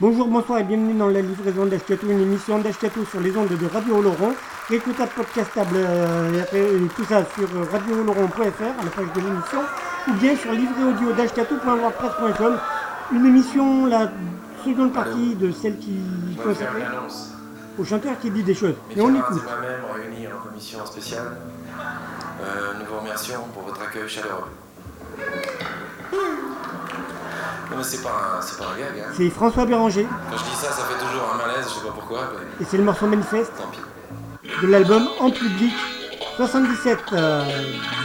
Bonjour, bonsoir et bienvenue dans la livraison d'Ashkatou, une émission d'Ashkatou sur les ondes de Radio Oloron, écoutable, podcastable, euh, et tout ça sur radiooloron.fr à la page de l'émission, ou bien sur livréaudio d'ashkatou.wordpress.com, une émission, la seconde partie de celle qui annonce. au chanteur qui dit des choses. Mes Et on écoute. et moi-même réunis en commission spéciale, euh, nous vous remercions pour votre accueil chaleureux. Non mais c'est pas un, c'est pas un gag, hein. C'est François Béranger Quand je dis ça, ça fait toujours un malaise, je sais pas pourquoi, mais et c'est le morceau manifeste tant pis. de l'album En public 77. Euh,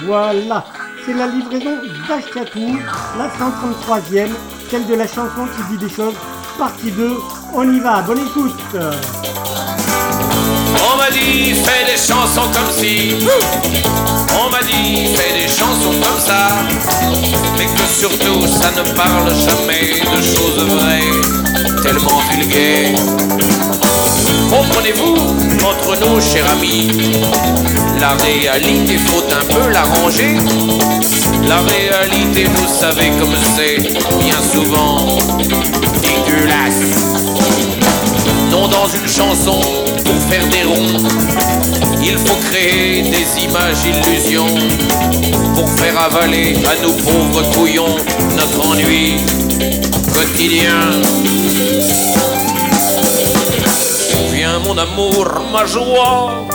voilà, c'est la livraison d'Ashkatou, la 133e, celle de la chanson qui dit des choses, partie 2. On y va, bonne écoute. On m'a dit fais des chansons comme si On m'a dit fais des chansons comme ça. Mais que surtout ça ne parle jamais de choses vraies. Tellement vulgaires. Comprenez-vous, entre nous chers amis La réalité faut un peu l'arranger La réalité vous savez comme c'est Bien souvent dégueulasse. Non dans une chanson faire des ronds. Il faut créer des images illusions pour faire avaler à nous pauvres couillons notre ennui quotidien. Viens mon amour, ma joie,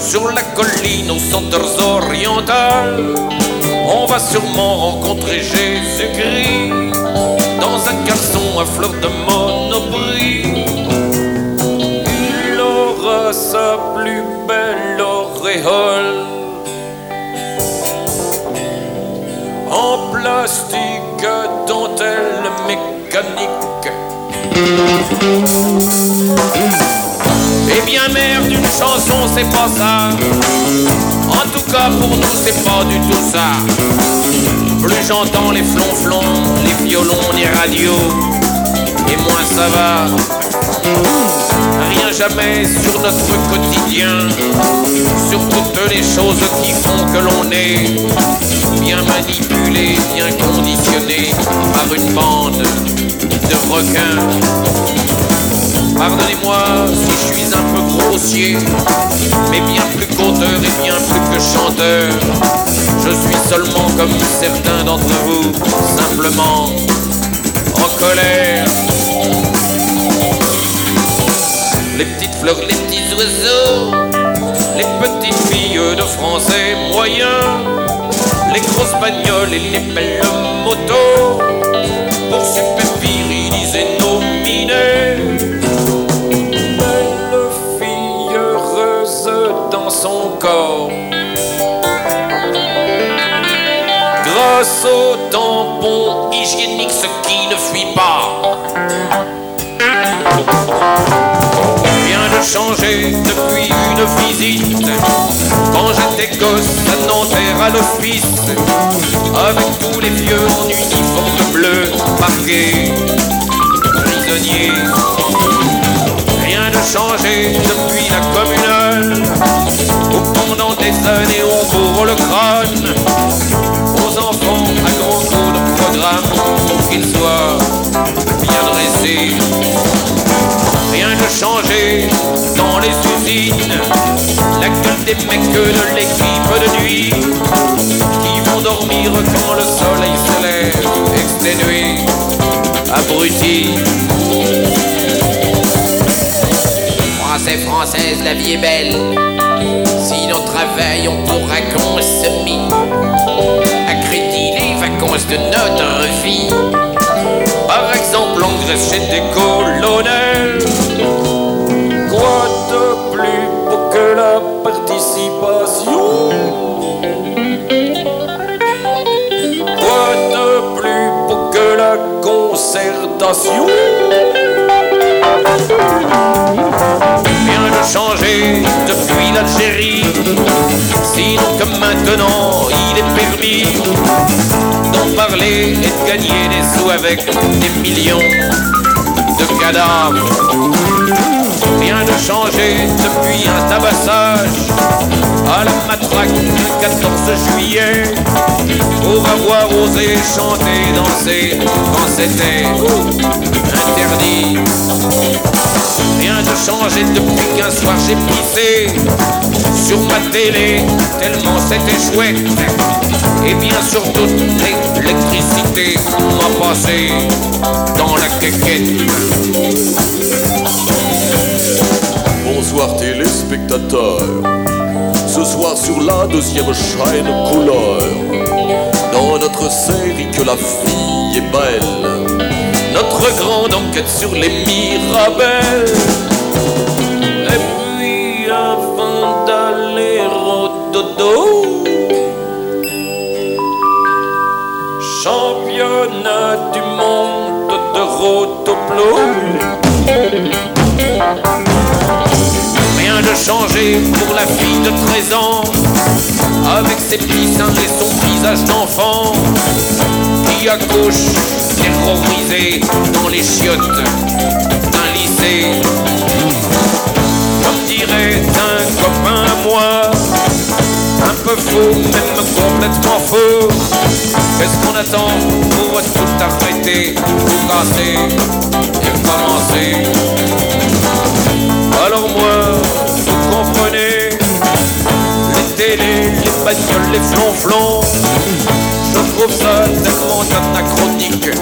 sur la colline aux senteurs orientales. On va sûrement rencontrer Jésus-Christ dans un caleçon à fleur de monoprix. Sa plus belle auréole en plastique dentelle mécanique. Eh bien merde, une chanson c'est pas ça. En tout cas pour nous c'est pas du tout ça. Plus j'entends les flonflons, les violons, les radios, et moins ça va. Rien jamais sur notre quotidien, sur toutes les choses qui font que l'on est bien manipulé, bien conditionné par une bande de requins. Pardonnez-moi si je suis un peu grossier, mais bien plus qu'auteur et bien plus que chanteur. Je suis seulement comme certains d'entre vous, simplement en colère. Les petites fleurs, les petits oiseaux, les petites filles de français moyens, les grosses bagnoles et les belles motos, pour super viriliser nos minets. Visite. Quand j'étais gosse à Nanterre à l'office, avec tous les vieux en uniforme bleu, parqués, prisonniers. Rien de changé depuis la communale, où pendant des années on bourre le crâne aux enfants à grands coups de programme pour qu'ils soient bien dressés. Rien de changé dans les usines, des mecs de l'équipe de nuit qui vont dormir quand le soleil se lève, exténués, abrutis. Français, française, la vie est belle. Si l'on travaille, on pourra crédit les vacances de notre vie. Par exemple, en Grèce chez des colonels. Rien de changé depuis l'Algérie. Sinon que maintenant il est permis d'en parler et de gagner des sous avec des millions de cadavres rien de changé depuis un tabassage à la matraque le 14 juillet. Pour avoir osé chanter, danser quand c'était interdit. Rien de changé depuis qu'un soir j'ai pissé sur ma télé, tellement c'était chouette. Et bien sûr, toute l'électricité m'a passé dans la quéquette. Bonsoir téléspectateurs. Ce soir sur la deuxième chaîne couleur, dans notre série que la fille est belle, notre grande enquête sur les Mirabelles. Et puis avant d'aller au dodo, championnat du monde de rotoplo. Changé pour la fille de 13 ans, avec ses petits seins et son visage d'enfant, qui accouche terrorisé dans les chiottes d'un lycée. Comme dirait un copain à moi, un peu fou, même complètement faux. Qu'est-ce qu'on attend pour tout arrêter, tout casser et commencer Alors moi, les bagnoles, les flonflons, je trouve ça tellement anachronique que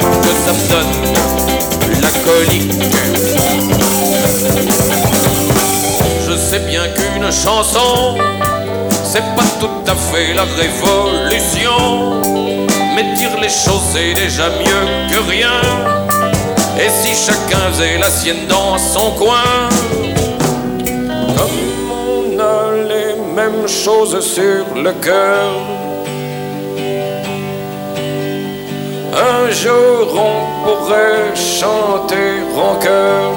ça me donne la colique. Je sais bien qu'une chanson, c'est pas tout à fait la révolution. Mais dire les choses c'est déjà mieux que rien. Et si chacun faisait la sienne dans son coin, comme les mêmes choses sur le cœur. Un jour on pourrait chanter en.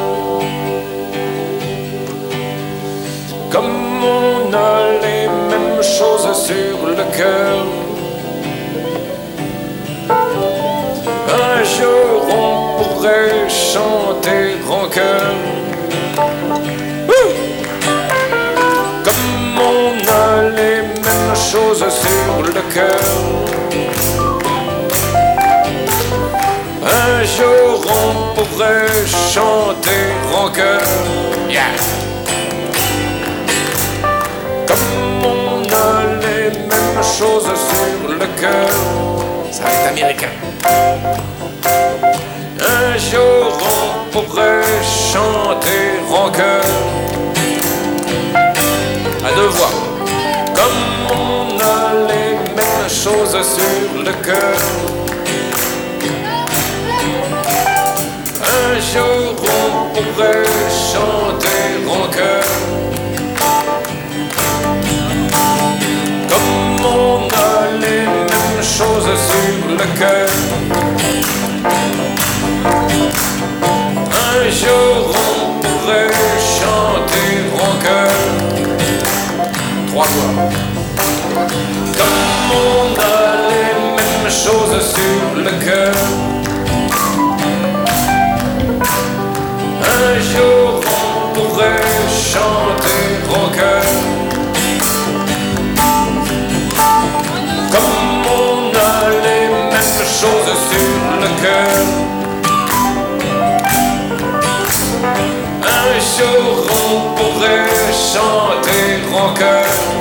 Comme on a les mêmes choses sur le cœur. Un jour on pourrait chanter en chœur. Les mêmes choses sur le cœur. Un jour on pourrait chanter en. Yeah. Comme on a les mêmes choses sur le cœur. Ça va être américain. Un jour on pourrait chanter en chœur. À deux voix. Comme on a les mêmes choses sur le cœur. Un jour on pourrait chanter en chœur. Comme on a les mêmes choses sur le cœur. Un jour on pourrait chanter. Trois. Comme on a les mêmes choses sur le cœur. Un jour on pourrait chanter en chœur. Comme on a les mêmes choses sur le cœur. Un jour chanter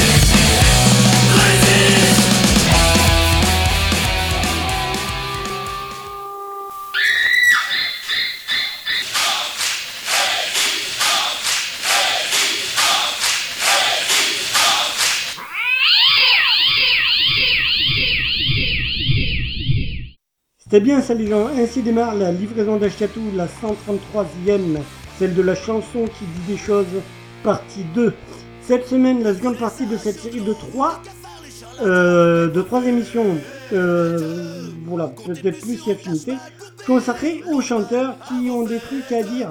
C'était bien ça les gens, ainsi démarre la livraison d'Ashkatou, la 133e, celle de la chanson qui dit des choses, partie 2. Cette semaine, la seconde partie de cette série de 3, de trois émissions, euh, voilà, peut-être plus si affinité, consacrées aux chanteurs qui ont des trucs à dire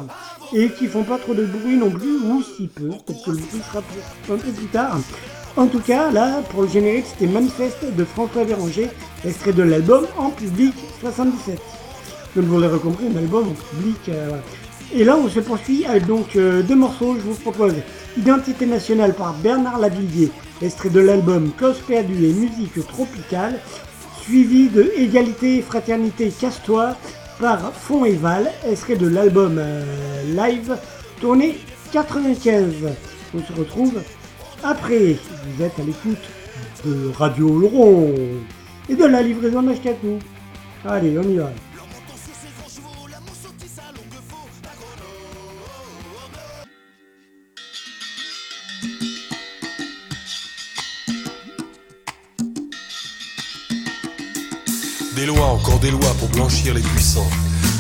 et qui font pas trop de bruit non plus, ou si peu, peut-être que le bruit sera un peu plus tard. En tout cas, là, pour le générique, c'était Manifeste de François Béranger, extrait de l'album En public 77. Donc vous l'aurez compris, un album en public. euh. Et là, on se poursuit avec donc euh, deux morceaux. Je vous propose Identité nationale par Bernard Lavillier, extrait de l'album Cause perdue et musique tropicale, suivi de Égalité et fraternité Casse-toi par Fond et Val, extrait de l'album euh, live tourné 95. On se retrouve après. Vous êtes à l'écoute de Radio Laurent et de la livraison d'Ashkatou. Allez, on y va. Des lois, encore des lois pour blanchir les puissants,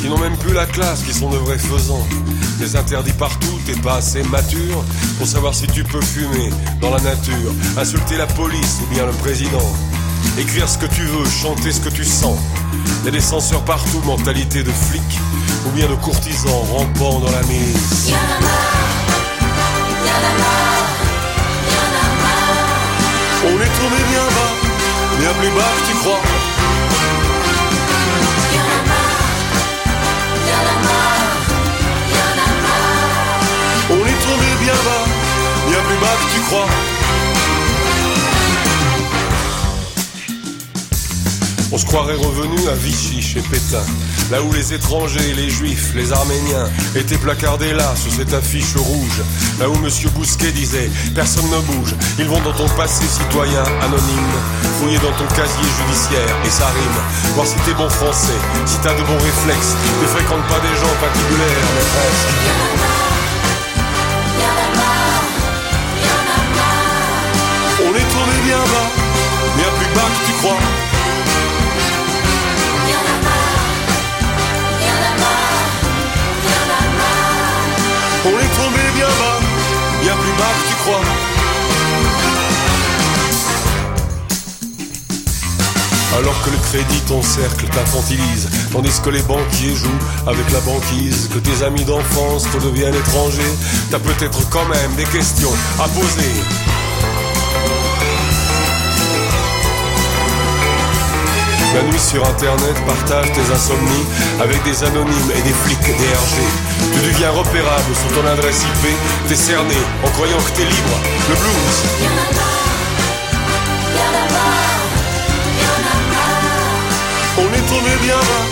qui n'ont même plus la classe, qui sont de vrais faisans. Des interdits partout, t'es pas assez mature pour savoir si tu peux fumer dans la nature, insulter la police ou bien le président, écrire ce que tu veux, chanter ce que tu sens. Y a des censeurs partout, mentalité de flic ou bien de courtisans rampant dans la mise. On est tombé bien bas, bien plus bas que tu crois. On se croirait revenu à Vichy chez Pétain, là où les étrangers, les juifs, les arméniens étaient placardés là sous cette affiche rouge, là où Monsieur Bousquet disait personne ne bouge, ils vont dans ton passé citoyen anonyme, fouiller dans ton casier judiciaire et ça rime, voir si t'es bon français, si t'as de bons réflexes, ne fréquente pas des gens patibulaires, mais presque. On est tombé bien bas, bien plus bas que tu crois. Alors que le crédit, ton cercle t'infantilise, tandis que les banquiers jouent avec la banquise, que tes amis d'enfance redeviennent étrangers, t'as peut-être quand même des questions à poser. La nuit sur internet partage tes insomnies avec des anonymes et des flics DRG. Tu deviens repérable sur ton adresse IP, t'es cerné en croyant que t'es libre. Le blues. On est tombé bien bas,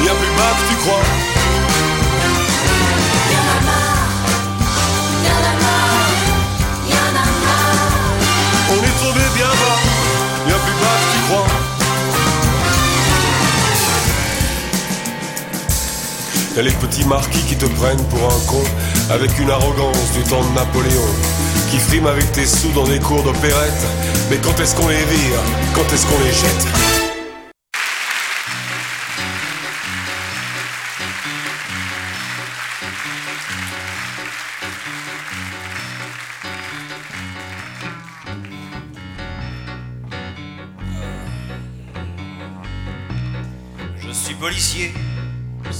bien plus bas que tu crois. On est tombé bien bas, bien plus bas que tu crois. Y'a les petits marquis qui te prennent pour un con Avec une arrogance du temps de Napoléon Qui friment avec tes sous dans des cours d'opérette Mais quand est-ce qu'on les vire? Quand est-ce qu'on les jette?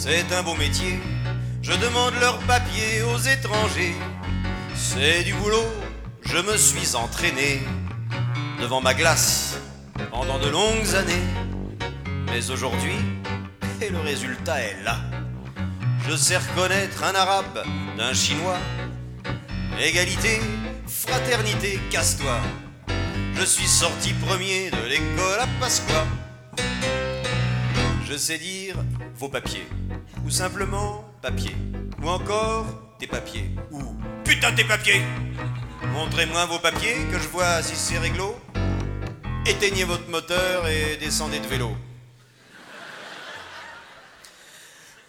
C'est un beau métier. Je demande leurs papiers aux étrangers. C'est du boulot, je me suis entraîné devant ma glace pendant de longues années. Mais aujourd'hui, et le résultat est là. Je sais reconnaître un arabe d'un chinois. Égalité, fraternité, casse-toi. Je suis sorti premier de l'école à Pasqua. Je sais dire vos papiers. Ou simplement papier. Ou encore tes papiers. Ou putain tes papiers Montrez-moi vos papiers que je vois si c'est réglo. Éteignez votre moteur et descendez de vélo.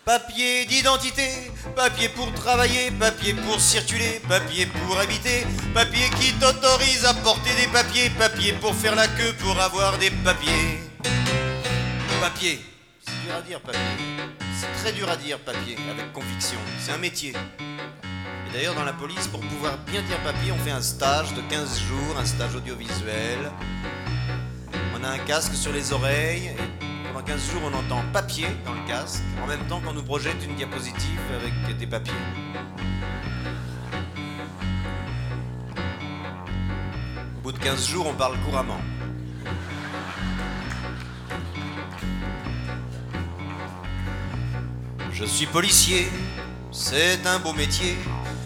Papier d'identité, papier pour travailler, papier pour circuler, papier pour habiter, papier qui t'autorise à porter des papiers, papier pour faire la queue pour avoir des papiers. Papier, c'est dur à dire papier. C'est très dur à dire papier, avec conviction. C'est un métier. Et d'ailleurs, dans la police, pour pouvoir bien dire papier, on fait un stage de 15 jours, un stage audiovisuel. On a un casque sur les oreilles. Et pendant 15 jours, on entend papier dans le casque, en même temps qu'on nous projette une diapositive avec des papiers. Au bout de 15 jours, on parle couramment. Je suis policier, c'est un beau métier.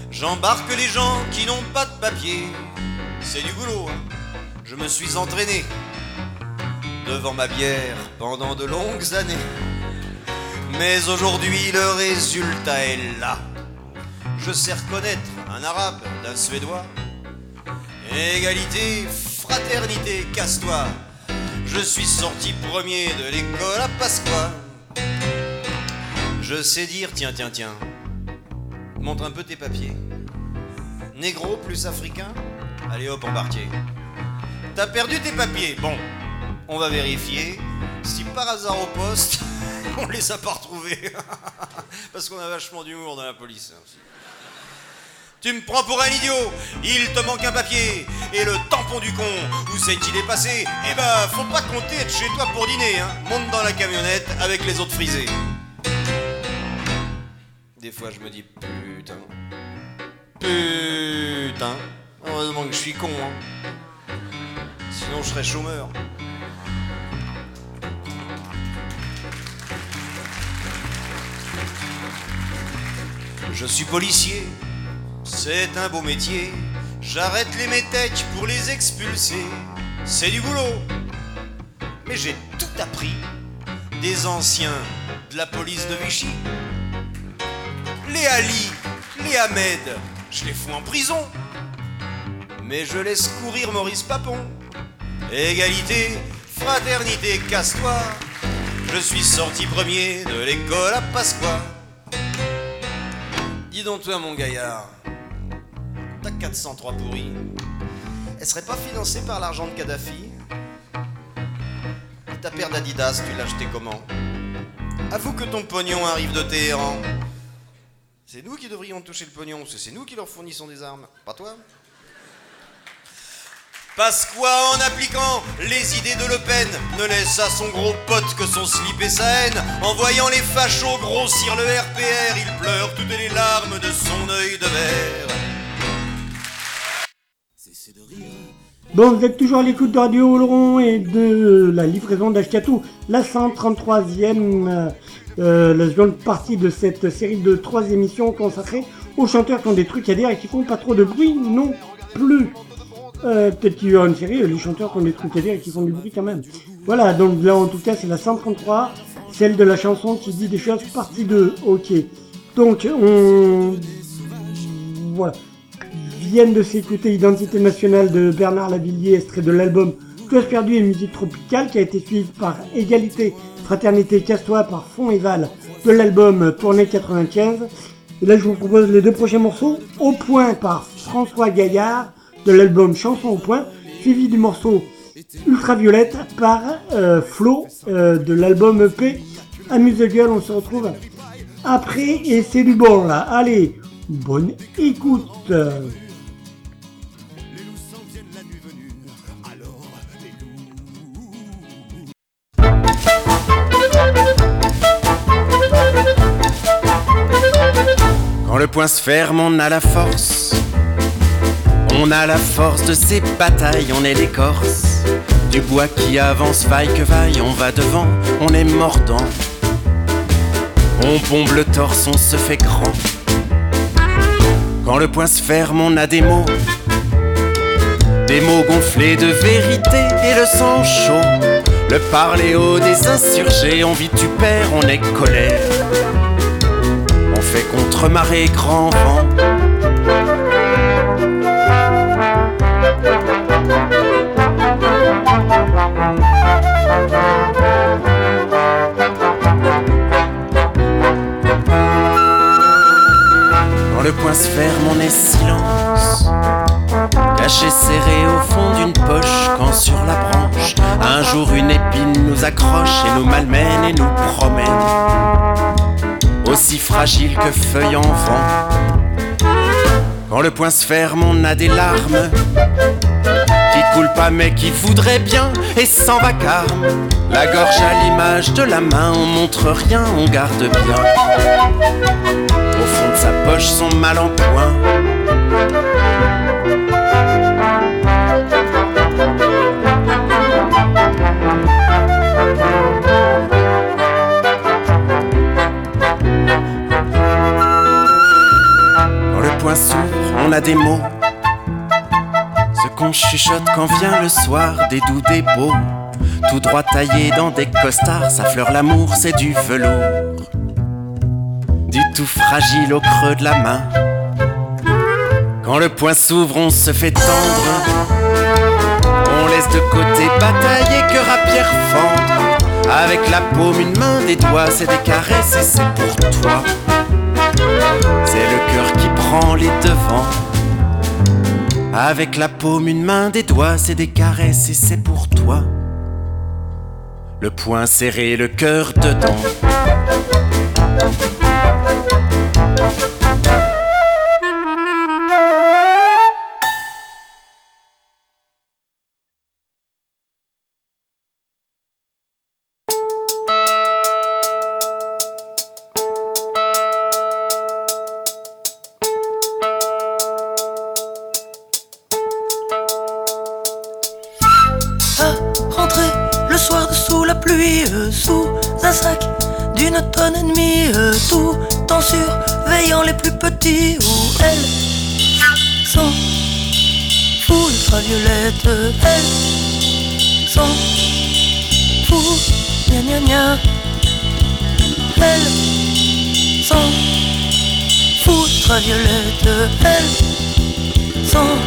J'embarque les gens qui n'ont pas de papier. C'est du boulot. hein. Je me suis entraîné devant ma bière pendant de longues années. Mais aujourd'hui, le résultat est là. Je sais reconnaître un arabe d'un suédois. Égalité, fraternité, casse-toi. Je suis sorti premier de l'école à Pasqua. Je sais dire, tiens, tiens, tiens. Montre un peu tes papiers. Négro plus africain Allez hop, embarqué. T'as perdu tes papiers Bon, on va vérifier. Si par hasard au poste, on les a pas retrouvés. Parce qu'on a vachement d'humour dans la police. hein. Tu me prends pour un idiot Il te manque un papier Et le tampon du con Où est passé Eh ben, faut pas compter être chez toi pour dîner, hein Monte dans la camionnette avec les autres frisés. Des fois, je me dis putain. Putain. Heureusement que je suis con, hein. Sinon, je serais chômeur. Je suis policier, c'est un beau métier. J'arrête les métèques pour les expulser. C'est du boulot. Mais j'ai tout appris des anciens de la police de Vichy. Les Ali, les Ahmed, je les fous en prison. Mais je laisse courir Maurice Papon. Égalité, fraternité, casse-toi. Je suis sorti premier de l'école à Pasqua. Dis donc toi mon gaillard, ta 403 pourrie, elle serait pas financée par l'argent de Kadhafi? Ta paire d'Adidas, tu l'as acheté comment? Avoue que ton pognon arrive de Téhéran. C'est nous qui devrions toucher le pognon, parce que c'est nous qui leur fournissons des armes, pas toi Passe quoi en appliquant les idées de Le Pen Ne laisse à son gros pote que son slip et sa haine. En voyant les fachos grossir le RPR, il pleure toutes les larmes de son œil de verre. Bon, vous êtes toujours à l'écoute de Radio Oloron et de la livraison d'Ashkatou, la 133e, euh, la seconde partie de cette série de trois émissions consacrées aux chanteurs qui ont des trucs à dire et qui font pas trop de bruit non plus. Euh, Peut-être qu'il y aura une série, euh, les chanteurs qui ont des trucs à dire et qui font du bruit quand même. Voilà, donc là en tout cas c'est la 133, celle de la chanson qui dit des choses, partie 2, ok. Donc on... Voilà viennent de s'écouter Identité nationale de Bernard Lavillier, extrait de l'album Cause perdue et musique tropicale, qui a été suivi par Égalité, Fraternité, Casse-toi par Fond et Val de l'album Tournée 95. Et là, je vous propose les deux prochains morceaux. Au point par François Gaillard de l'album Chanson au point, suivi du morceau Ultraviolette par euh, Flo euh, de l'album EP Amuse Girl. On se retrouve après et c'est du bon là. Allez, bonne écoute. Quand le point se ferme, on a la force. On a la force de ces batailles, on est l'écorce. Du bois qui avance, vaille que vaille, on va devant, on est mordant. On bombe le torse, on se fait grand. Quand le point se ferme, on a des mots. Des mots gonflés de vérité et le sang chaud. Le parler haut des insurgés, on vitupère, on est colère. Fait contre-marée, grand vent. Quand le point ferme, on est silence. Caché serré au fond d'une poche, quand sur la branche, un jour une épine nous accroche et nous malmène et nous promène. Aussi fragile que feuille en vent. Quand le point se ferme, on a des larmes qui coulent pas mais qui voudraient bien et sans vacarme. La gorge à l'image de la main, on montre rien, on garde bien. Au fond de sa poche, son mal en point. On a des mots. Ce qu'on chuchote quand vient le soir, des doux, des beaux. Tout droit taillé dans des costards, ça fleure l'amour, c'est du velours. Du tout fragile au creux de la main. Quand le point s'ouvre, on se fait tendre. On laisse de côté batailler, cœur à pierre fendre. Avec la paume, une main, des doigts, c'est des caresses et c'est pour toi. C'est le cœur qui prend les devants. Avec la paume, une main, des doigts, c'est des caresses et c'est pour toi. Le poing serré, le cœur dedans. Petits où elles sont fous, ultraviolette, elles sont fous, gna gna gna, elles sont fous, ultraviolette, elles sont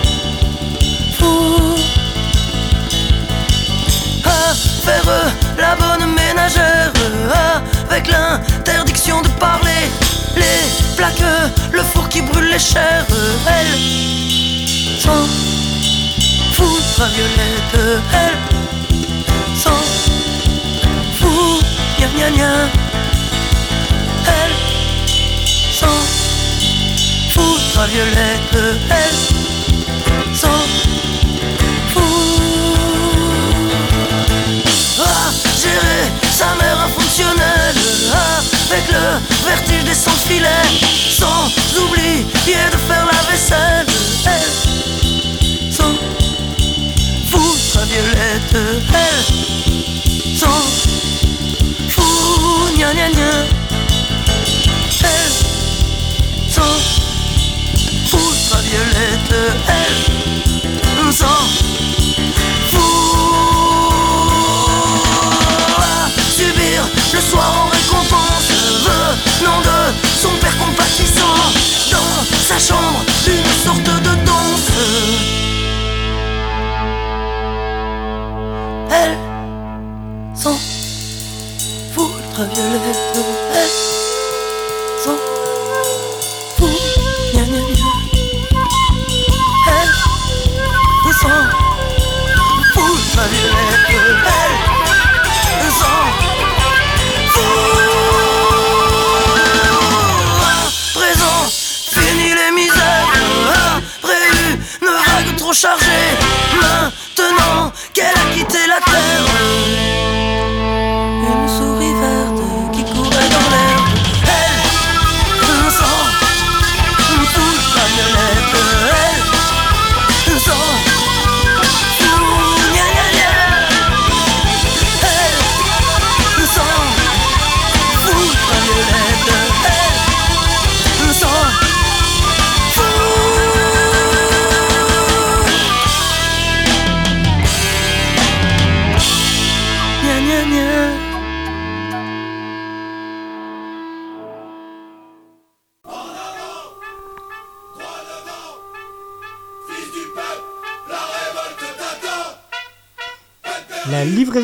fous à faire la bonne ménagère avec l'interdiction de parler les plaque, le four qui brûle les chairs, elle s'en foutra Violette, elle s'en fout, gna gna gna, elle s'en foutra Violette, elle s'en fout. Ah, gérer avec le vertige des sans filets, sans oublier de faire la vaisselle. Elle s'en fout, sa violette. Elle s'en fout, gna gna gna. Elle s'en fout, sa violette. Elle s'en soir en récompense venant de son père compatissant dans sa chambre une sorte de danse.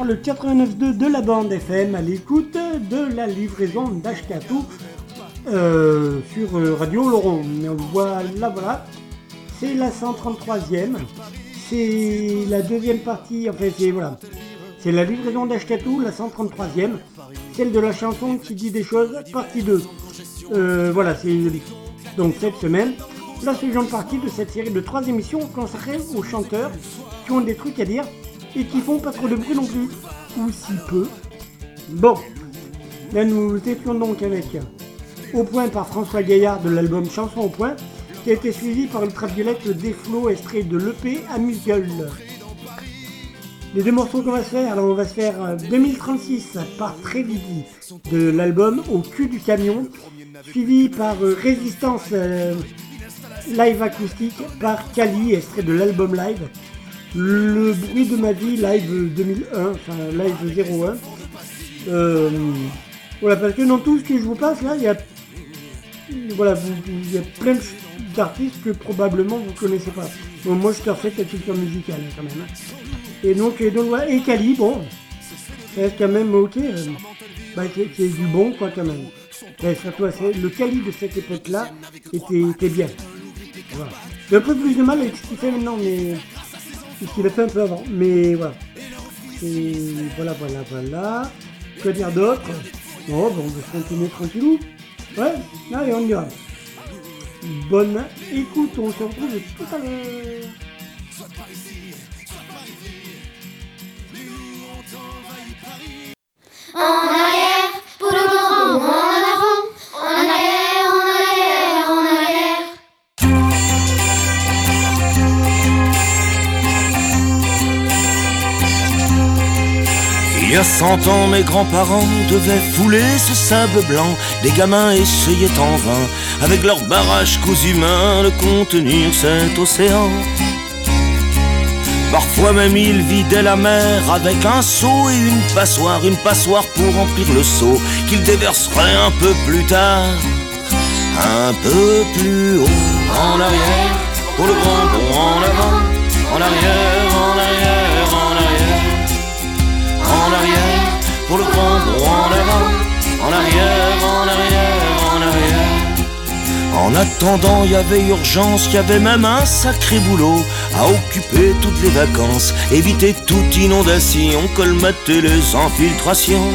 Sur le 89.2 de la bande FM à l'écoute de la livraison d'Ashkatou euh, sur euh, Radio Laurent. Voilà, voilà. C'est la 133e. C'est la deuxième partie, en fait, c'est voilà. C'est la livraison d'Ashkatou, la 133e. Celle de la chanson qui dit des choses, partie 2. Euh, voilà, c'est donc cette semaine. La seconde partie de cette série de trois émissions consacrées aux chanteurs qui ont des trucs à dire et qui font pas trop de bruit non plus, ou si peu. Bon, là nous étions donc avec Au point par François Gaillard de l'album Chanson au point, qui a été suivi par Ultraviolette des flots extrait de l'EP Amuse-Gueule. Les deux morceaux qu'on va se faire, alors on va se faire euh, 2036 par Trévidi de l'album Au cul du camion, suivi par euh, Résistance euh, live acoustique par Kali, extrait de l'album live. Le bruit de ma vie, live 2001, enfin live 01. Euh, voilà, parce que dans tout ce que je vous passe là, il y a voilà, il y a plein d'artistes que probablement vous connaissez pas. Moi, je te refais la culture musicale hein, quand même. hein. Et donc, et donc voilà, et Cali, bon, reste quand même ok. euh, bah, c'est c'est du bon, quoi, quand même. Surtout, c'est- le Cali de cette époque-là était, était bien. Voilà. J'ai un peu plus de mal avec ce qu'il fait maintenant, mais. Ce qu'il a fait un peu avant. Mais voilà. Et voilà, voilà, voilà. Que dire d'autre? Oh, bon, on va continuer tranquillou. Ouais, allez, on y va. Bonne écoute, on se retrouve tout à l'heure. Il y a cent ans, mes grands-parents devaient fouler ce sable blanc. Les gamins essayaient en vain, avec leur barrage cousu humain, de contenir cet océan. Parfois même ils vidaient la mer avec un seau et une passoire, une passoire pour remplir le seau qu'ils déverseraient un peu plus tard, un peu plus haut. En arrière, pour le grand en avant, en arrière, en arrière, pour le grand en avant, en arrière, en arrière, en arrière. En attendant, il y avait urgence, il y avait même un sacré boulot à occuper toutes les vacances, éviter toute inondation, colmater les infiltrations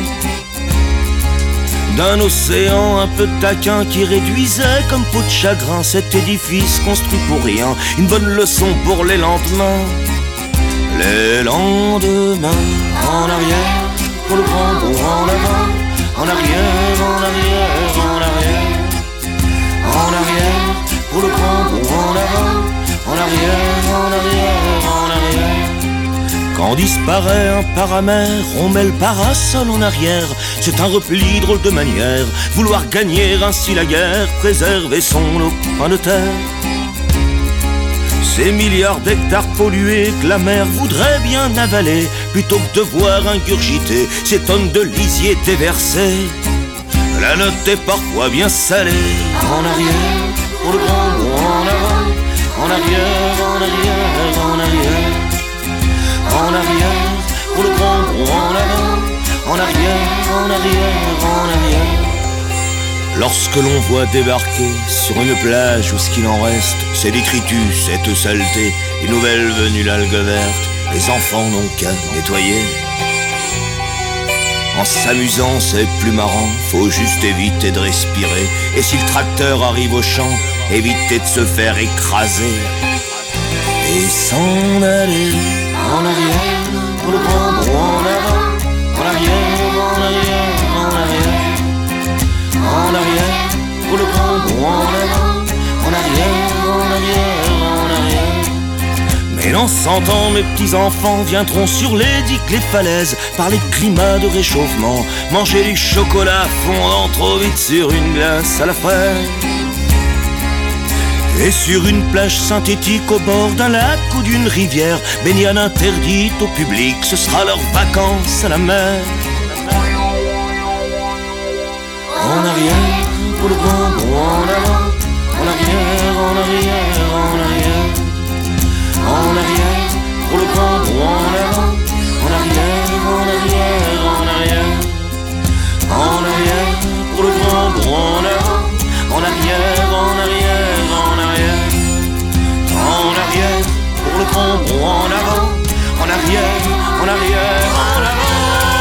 d'un océan un peu taquin qui réduisait comme peau de chagrin cet édifice construit pour rien, une bonne leçon pour les lendemains. Les lendemains, en arrière, pour le grand bond en avant, en arrière, en arrière, en arrière, en arrière, pour le grand bond en avant, en arrière, en arrière, en arrière. Quand disparaît un paramètre, on met le parasol en arrière. C'est un repli drôle de manière, vouloir gagner ainsi la guerre, préserver son lopin de terre. Ces milliards d'hectares pollués que la mer voudrait bien avaler, plutôt que de voir ingurgiter ces tonnes de lisier déversées. La note est parfois bien salée. En arrière, pour le grand bond en avant. En arrière, en arrière, en arrière. En arrière, pour le grand bond en avant. En arrière, en arrière, en arrière. Lorsque l'on voit débarquer sur une plage où ce qu'il en reste, c'est détritus, cette saleté, les nouvelles venues l'algue verte, les enfants n'ont qu'à nettoyer. En s'amusant, c'est plus marrant, faut juste éviter de respirer. Et si le tracteur arrive au champ, éviter de se faire écraser. Et s'en aller en arrière, pour le en avant, en arrière, En arrière, pour le grand bond en avant, en arrière, en arrière, en arrière. Mais dans cent ans, mes petits-enfants viendront sur les digues, les falaises, par les climats de réchauffement, manger du chocolat fondant trop vite sur une glace à la fraise. Et sur une plage synthétique au bord d'un lac ou d'une rivière, baignade interdite au public, ce sera leurs vacances à la mer en arrière, pour le grand bond en avant, en arrière, en arrière, en arrière, en arrière, pour le grand bond en avant, en arrière, en arrière, en arrière, en arrière, pour le grand bond en avant, en arrière, en arrière, en arrière, en arrière, pour le grand en avant, en arrière, en arrière, en arrière.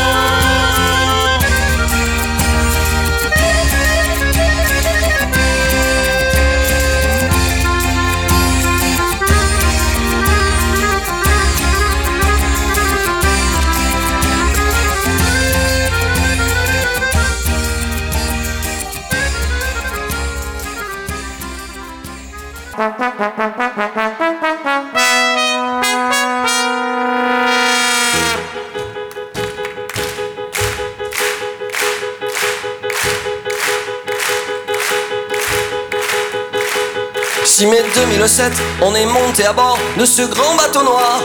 6 mai 2007, on est monté à bord de ce grand bateau noir.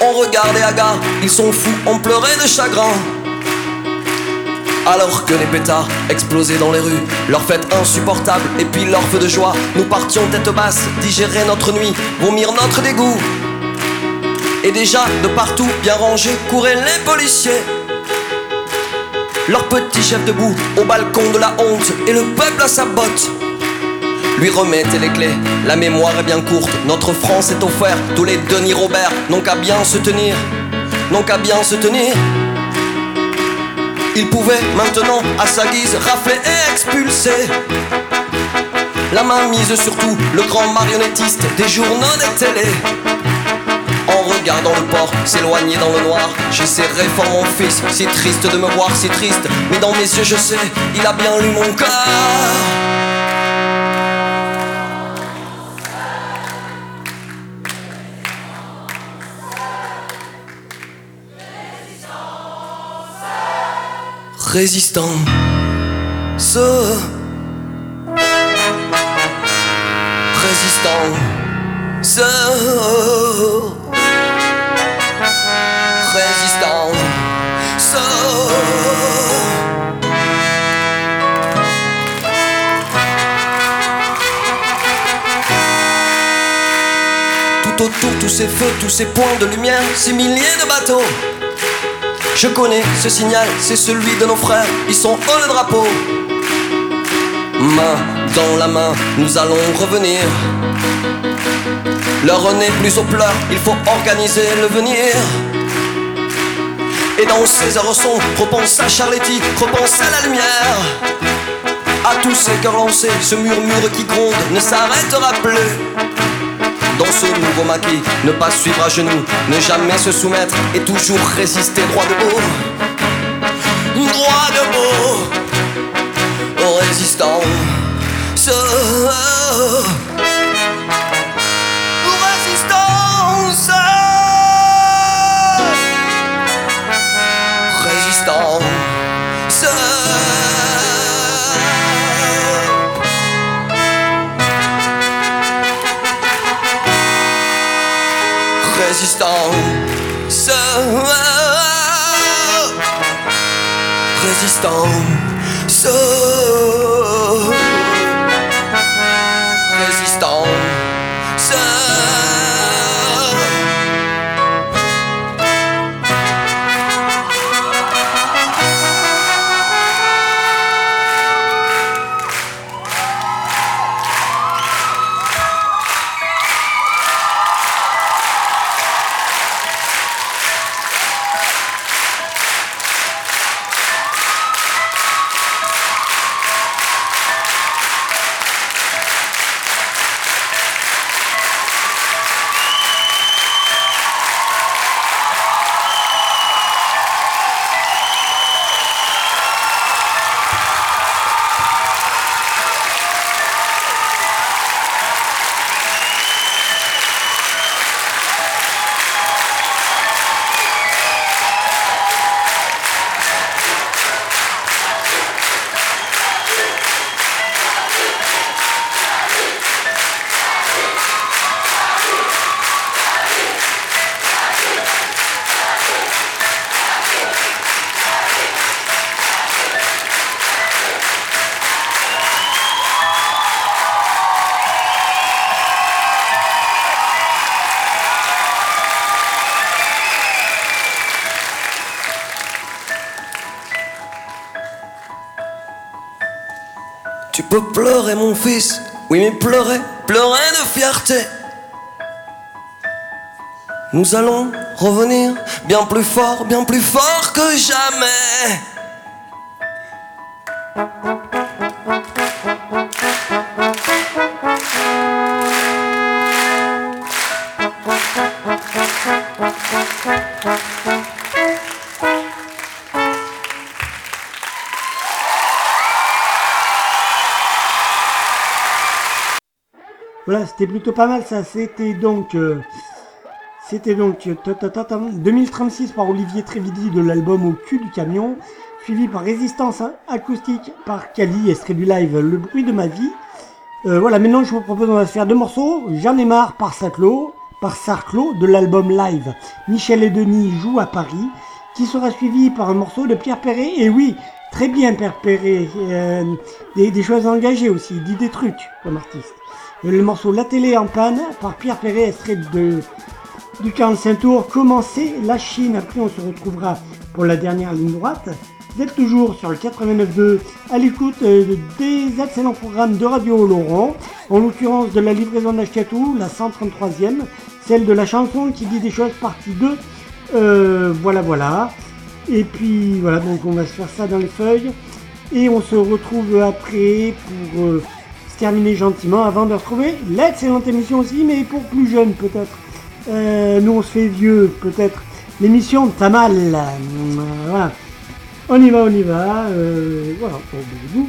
On regardait Agar, ils sont fous, on pleurait de chagrin. Alors que les pétards explosaient dans les rues, leur fête insupportable et puis leur feu de joie, nous partions tête basse, digérer notre nuit, vomir notre dégoût. Et déjà, de partout, bien rangés, couraient les policiers. Leur petit chef debout au balcon de la honte et le peuple à sa botte. Lui remettez les clés, la mémoire est bien courte, notre France est offerte, tous les Denis Robert n'ont qu'à bien se tenir, n'ont qu'à bien se tenir. Il pouvait maintenant, à sa guise, rafler et expulser. La main mise sur tout, le grand marionnettiste des journaux des télés. En regardant le port s'éloigner dans le noir, j'essaierai fort mon fils, si triste de me voir, si triste. Mais dans mes yeux, je sais, il a bien lu mon cœur. Résistant, ce résistant, ce résistant, ce Tout autour, tous ces feux, tous ces points de lumière, ces milliers de bateaux. Je connais ce signal, c'est celui de nos frères, ils sont haut le drapeau. Main dans la main, nous allons revenir. L'heure n'est plus aux pleurs, il faut organiser le venir. Et dans ces heures sombres, repense à Charletti, repense à la lumière. À tous ces cœurs lancés, ce murmure qui gronde ne s'arrêtera plus. Dans ce nouveau maquis, ne pas suivre à genoux, ne jamais se soumettre et toujours résister droit debout. Droit debout, résistant. Résistant peux pleurer mon fils, oui mais pleurer, pleurer de fierté. Nous allons revenir bien plus fort, bien plus fort que jamais. Voilà, c'était plutôt pas mal ça. C'était donc. euh, c'était donc euh, ta, ta, ta, ta, 2036 par Olivier Trévidi de l'album Au cul du camion, suivi par Résistance acoustique par Kali, extrait du live Le bruit de ma vie. Euh, voilà, maintenant je vous propose, on va se faire deux morceaux. J'en ai marre par Saclo, par Sarclo de l'album live Michel et Denis jouent à Paris, qui sera suivi par un morceau de Pierre Perret. Et oui, très bien préparé, euh, des, des choses engagées aussi, dit des trucs comme artiste. Le morceau La télé en panne par Pierre Perret, extrait de, du 45 tours, Commencer la Chine. Après, on se retrouvera pour la dernière ligne droite. Vous êtes toujours sur le 89.2 à l'écoute euh, des excellents programmes de Radio Laurent, en l'occurrence de la livraison d'Ashkatou, la 133e, celle de la chanson qui dit des choses, partie 2. Euh, voilà, voilà. Et puis voilà, donc on va se faire ça dans les feuilles. Et on se retrouve après pour euh, terminer gentiment avant de retrouver l'excellente émission aussi, mais pour plus jeunes peut-être. Euh, nous on se fait vieux peut-être. L'émission Tamal. Euh, voilà. On y va, on y va. euh, voilà, au.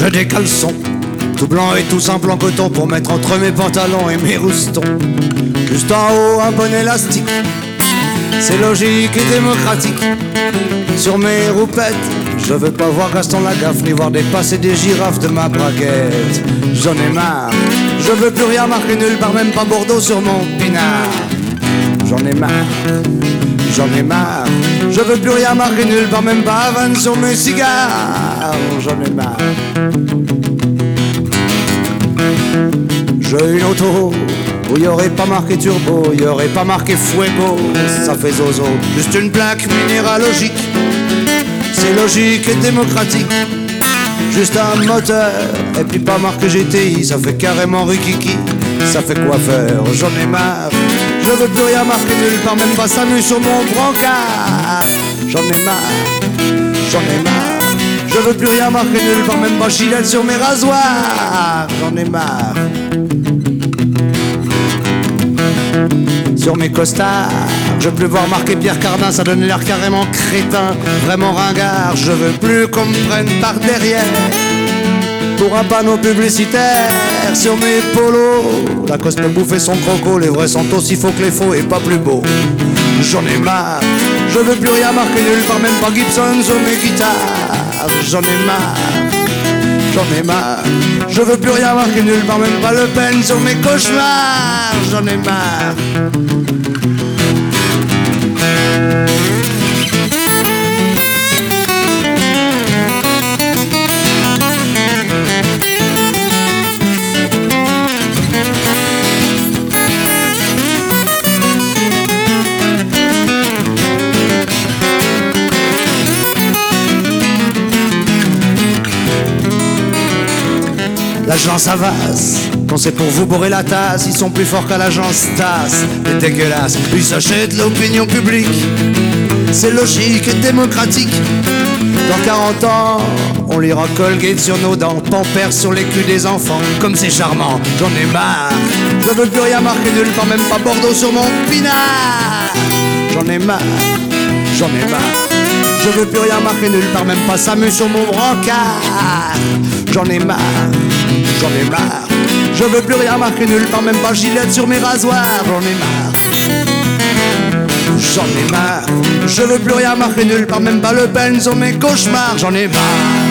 Je des caleçons, tout blanc et tout simple en coton pour mettre entre mes pantalons et mes roustons. Juste en haut, un bon élastique, c'est logique et démocratique. Sur mes roupettes, je veux pas voir Gaston Lagaffe ni voir dépasser des girafes de ma braquette. J'en ai marre, je veux plus rien marquer nulle part, même pas Bordeaux sur mon pinard. J'en ai marre, j'en ai marre. Je veux plus rien marquer nulle part, même pas Havane sur mes cigares. J'en ai marre. J'ai une auto où y aurait pas marqué turbo, y aurait pas marqué fuego, ça fait zozo. Juste une plaque minéralogique, c'est logique et démocratique. Juste un moteur, et puis pas marqué GTI, ça fait carrément rikiki. Ça fait faire? J'en ai marre. Je veux plus rien marquer nulle part, même pas Samu sur mon brancard. J'en ai marre, j'en ai marre. Je veux plus rien marquer nulle part, même pas Gillette sur mes rasoirs. J'en ai marre. Sur mes costards, je veux plus voir marqué Pierre Cardin, ça donne l'air carrément crétin, vraiment ringard. Je veux plus qu'on me prenne par derrière pour un panneau publicitaire sur mes polos. La coste me bouffer son croco, les vrais sont aussi faux que les faux et pas plus beaux. J'en ai marre, je veux plus rien marquer nulle part, même pas Gibson sur mes guitares. J'en ai marre, j'en ai marre, je veux plus rien marquer nulle part, même pas Le Pen sur mes cauchemars. J'en ai marre. L'agence Avas, quand c'est pour vous bourrer la tasse, ils sont plus forts qu'à l'agence TAS. C'est dégueulasse, ils s'achètent l'opinion publique. C'est logique et démocratique. Dans 40 ans, on lira Colgate sur nos dents, Pampers sur les culs des enfants. Comme c'est charmant, j'en ai marre. Je veux plus rien marquer nulle part, même pas Bordeaux sur mon pinard. J'en ai marre, j'en ai marre. Je veux plus rien marquer nulle part, même pas Samu sur mon brancard. J'en ai marre, j'en ai marre. Je veux plus rien marquer nulle part, même pas Gillette sur mes rasoirs. J'en ai marre. J'en ai marre, je veux plus rien marquer nulle part, même pas Le Pen sur mes cauchemars. J'en ai marre.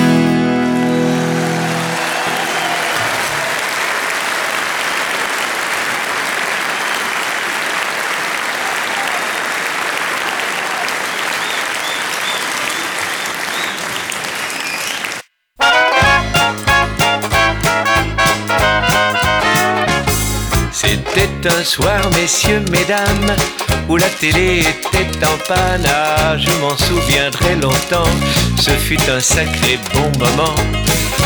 Un soir, messieurs, mesdames, où la télé était en panne. Je m'en souviendrai longtemps, ce fut un sacré bon moment.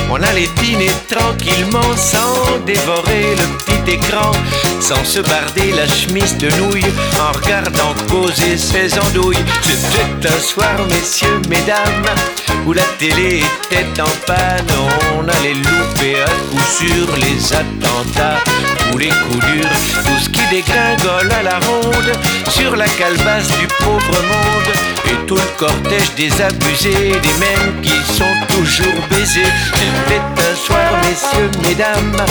On allait dîner tranquillement sans dévorer le petit écran, sans se barder la chemise de nouilles en regardant causer ses andouilles. C'était un soir, messieurs, mesdames, où la télé était en panne. On allait louper à coup sûr les attentats les coups durs, tout ce qui dégringole à la ronde, sur la calebasse du pauvre monde, et tout le cortège des abusés, des mêmes qui sont toujours baisés. C'était un soir, messieurs, mesdames,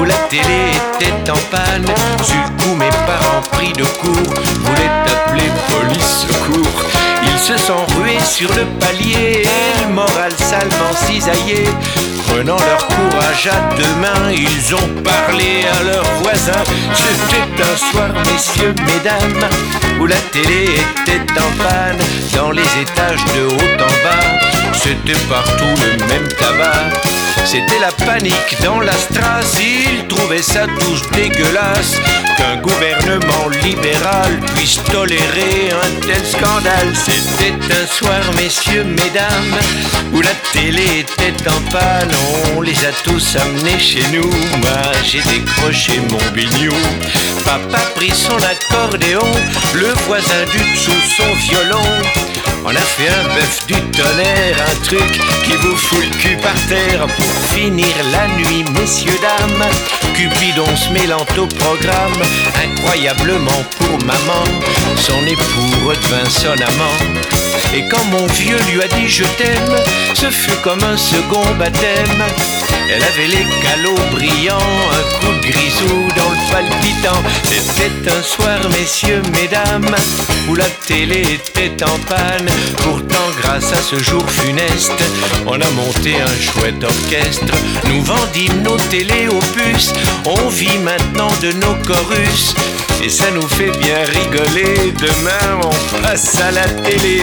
où la télé était en panne. Du coup, mes parents pris de court voulaient appeler police secours. Se sont rués sur le palier, et moral salement cisaillé. Prenant leur courage à deux mains, ils ont parlé à leurs voisins. C'était un soir, messieurs, mesdames, où la télé était en panne. Dans les étages de haut en bas, c'était partout le même tabac. C'était la panique dans la strasse, ils trouvaient ça tous dégueulasse qu'un gouvernement libéral puisse tolérer un tel scandale. C'était un soir, messieurs, mesdames, où la télé était en panne. On les a tous amenés chez nous. Moi, j'ai décroché mon bignou. Papa prit son accordéon, le voisin du dessous son violon. On a fait un bœuf du tonnerre, un truc qui vous fout le cul par terre pour finir la nuit, messieurs, dames. Cupidon se mêlant au programme, incroyablement pour maman, son époux redevint son amant. Et quand mon vieux lui a dit je t'aime, ce fut comme un second baptême. Elle avait les calots brillants, un coup de grisou dans le palpitant. C'était un soir, messieurs, mesdames, où la télé était en panne. Pourtant, grâce à ce jour funeste, on a monté un chouette orchestre. Nous vendîmes nos puces, on vit maintenant de nos chorus. Et ça nous fait bien rigoler. Demain, on passe à la télé.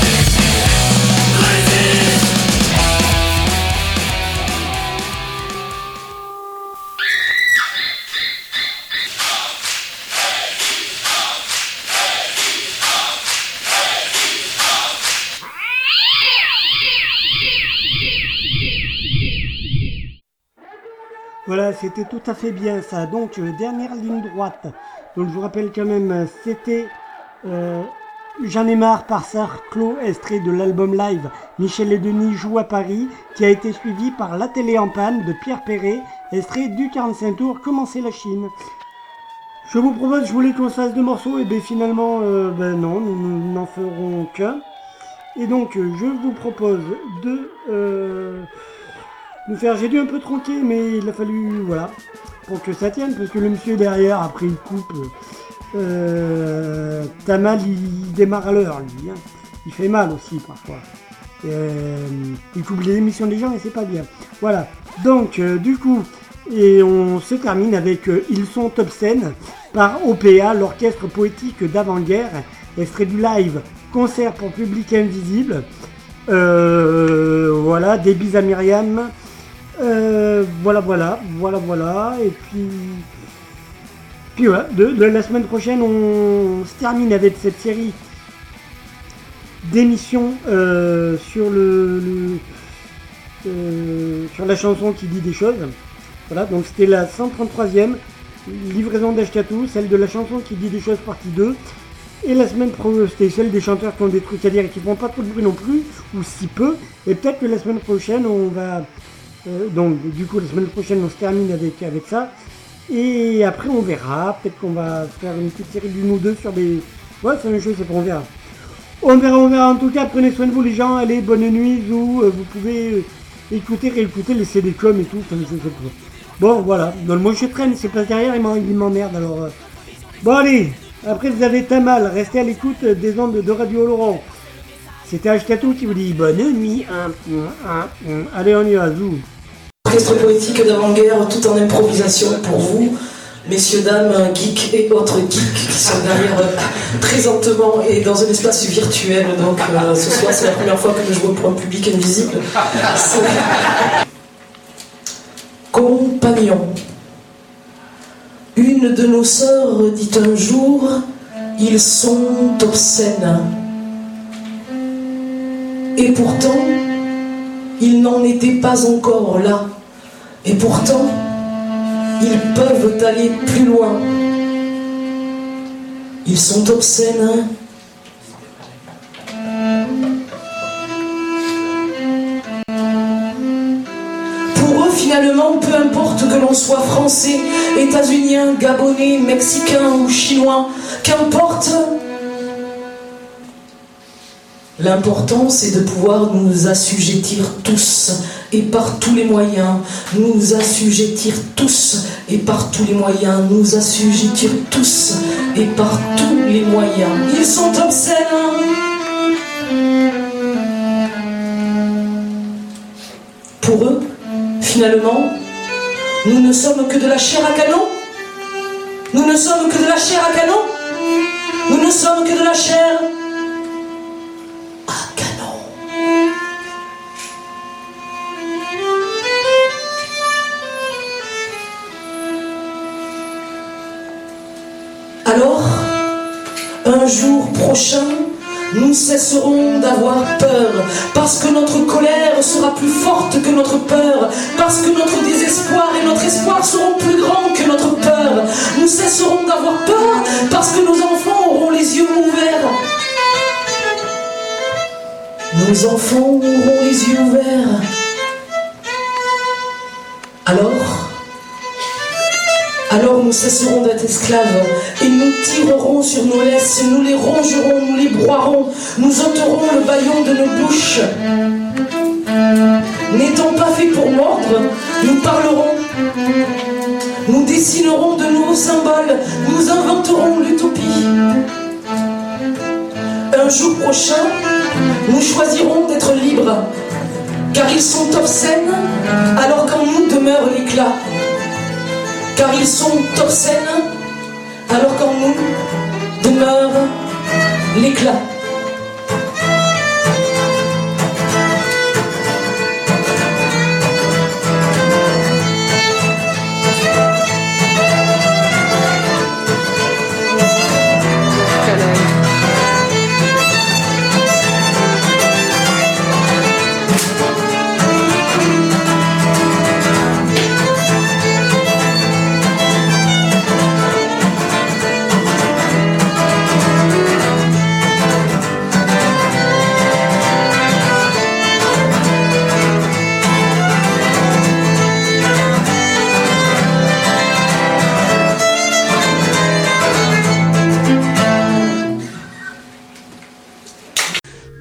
C'était tout à fait bien ça. Donc, euh, dernière ligne droite. Donc, je vous rappelle quand même, euh, c'était euh, J'en ai marre par Sarclos, extrait de l'album live Michel et Denis jouent à Paris, qui a été suivi par La télé en panne de Pierre Perret, extrait du 45 tours Commencer la Chine. Je vous propose, je voulais qu'on se fasse deux morceaux, et bien finalement, ben non, nous n'en ferons qu'un. Et donc, je vous propose de nous faire. J'ai dû un peu tronquer, mais il a fallu, voilà, pour que ça tienne, parce que le monsieur derrière a pris une coupe. Euh, Tamal, il démarre à l'heure, lui. hein. Il fait mal aussi parfois. Euh, il coupe les émissions des gens et c'est pas bien. Voilà. Donc, euh, du coup, et on se termine avec euh, Ils sont obscènes par OPA, l'orchestre poétique d'avant-guerre, extrait du live concert pour public invisible. Voilà, des bises à Myriam. Euh, voilà, voilà, voilà, voilà. Et puis, puis voilà, de, la semaine prochaine, on, se termine avec cette série d'émissions euh, sur le, le- euh, sur la chanson qui dit des choses. Voilà, donc c'était la 133e livraison d'Ashkatou, celle de la chanson qui dit des choses partie 2. Et la semaine pro, c'était celle des chanteurs qui ont des trucs à dire et qui font pas trop de bruit non plus, ou si peu. Et peut-être que la semaine prochaine, on va. Euh, donc, du coup, la semaine prochaine, on se termine avec, avec ça. Et après, on verra. Peut-être qu'on va faire une petite série d'une ou deux sur des. Ouais, c'est la même chose, c'est pas, on verra. On verra, on verra. En tout cas, prenez soin de vous, les gens. Allez, bonne nuit. Ou vous pouvez euh, écouter, réécouter les CD com et tout. Enfin, je sais pas. Bon, voilà. Donc, moi, je traîne. C'est pas derrière, il m'emmerde. Alors. euh, Bon, allez. Après, vous avez mal. Restez à l'écoute des ondes de Radio Laurent. C'était Ashkatou qui vous dit bonne nuit. Hein. Allez, on y va. Zou. Orchestre poétique d'avant-guerre, tout en improvisation pour vous, messieurs, dames, geeks et autres geeks qui sont derrière euh, présentement et dans un espace virtuel. Donc euh, ce soir, c'est la première fois que je joue pour un public invisible. Compagnon. Une de nos sœurs dit un jour Ils sont obscènes. Et pourtant, ils n'en étaient pas encore là. Et pourtant, ils peuvent aller plus loin. Ils sont obscènes. Pour eux, finalement, peu importe que l'on soit français, états-unien, gabonais, mexicain ou chinois, qu'importe. L'important, c'est de pouvoir nous assujettir tous et par tous les moyens, nous assujettir tous et par tous les moyens, nous assujettir tous et par tous les moyens. Ils sont obscènes. Pour eux, finalement, nous ne sommes que de la chair à canon. Nous ne sommes que de la chair à canon. Nous ne sommes que de la chair nous cesserons d'avoir peur, parce que notre colère sera plus forte que notre peur, parce que notre désespoir et notre espoir seront plus grands que notre peur. Nous cesserons d'avoir peur, parce que nos enfants auront les yeux ouverts. Nos enfants auront les yeux ouverts. Alors, alors nous cesserons d'être esclaves et nous tirerons sur nos laisses, nous les rongerons, nous les broierons, nous ôterons le baillon de nos bouches. N'étant pas faits pour mordre, nous parlerons, nous dessinerons de nouveaux symboles, nous inventerons l'utopie. Un jour prochain, nous choisirons d'être libres, car ils sont obscènes, alors qu'en nous demeure l'éclat car ils sont obscènes, alors qu'en nous demeure l'éclat.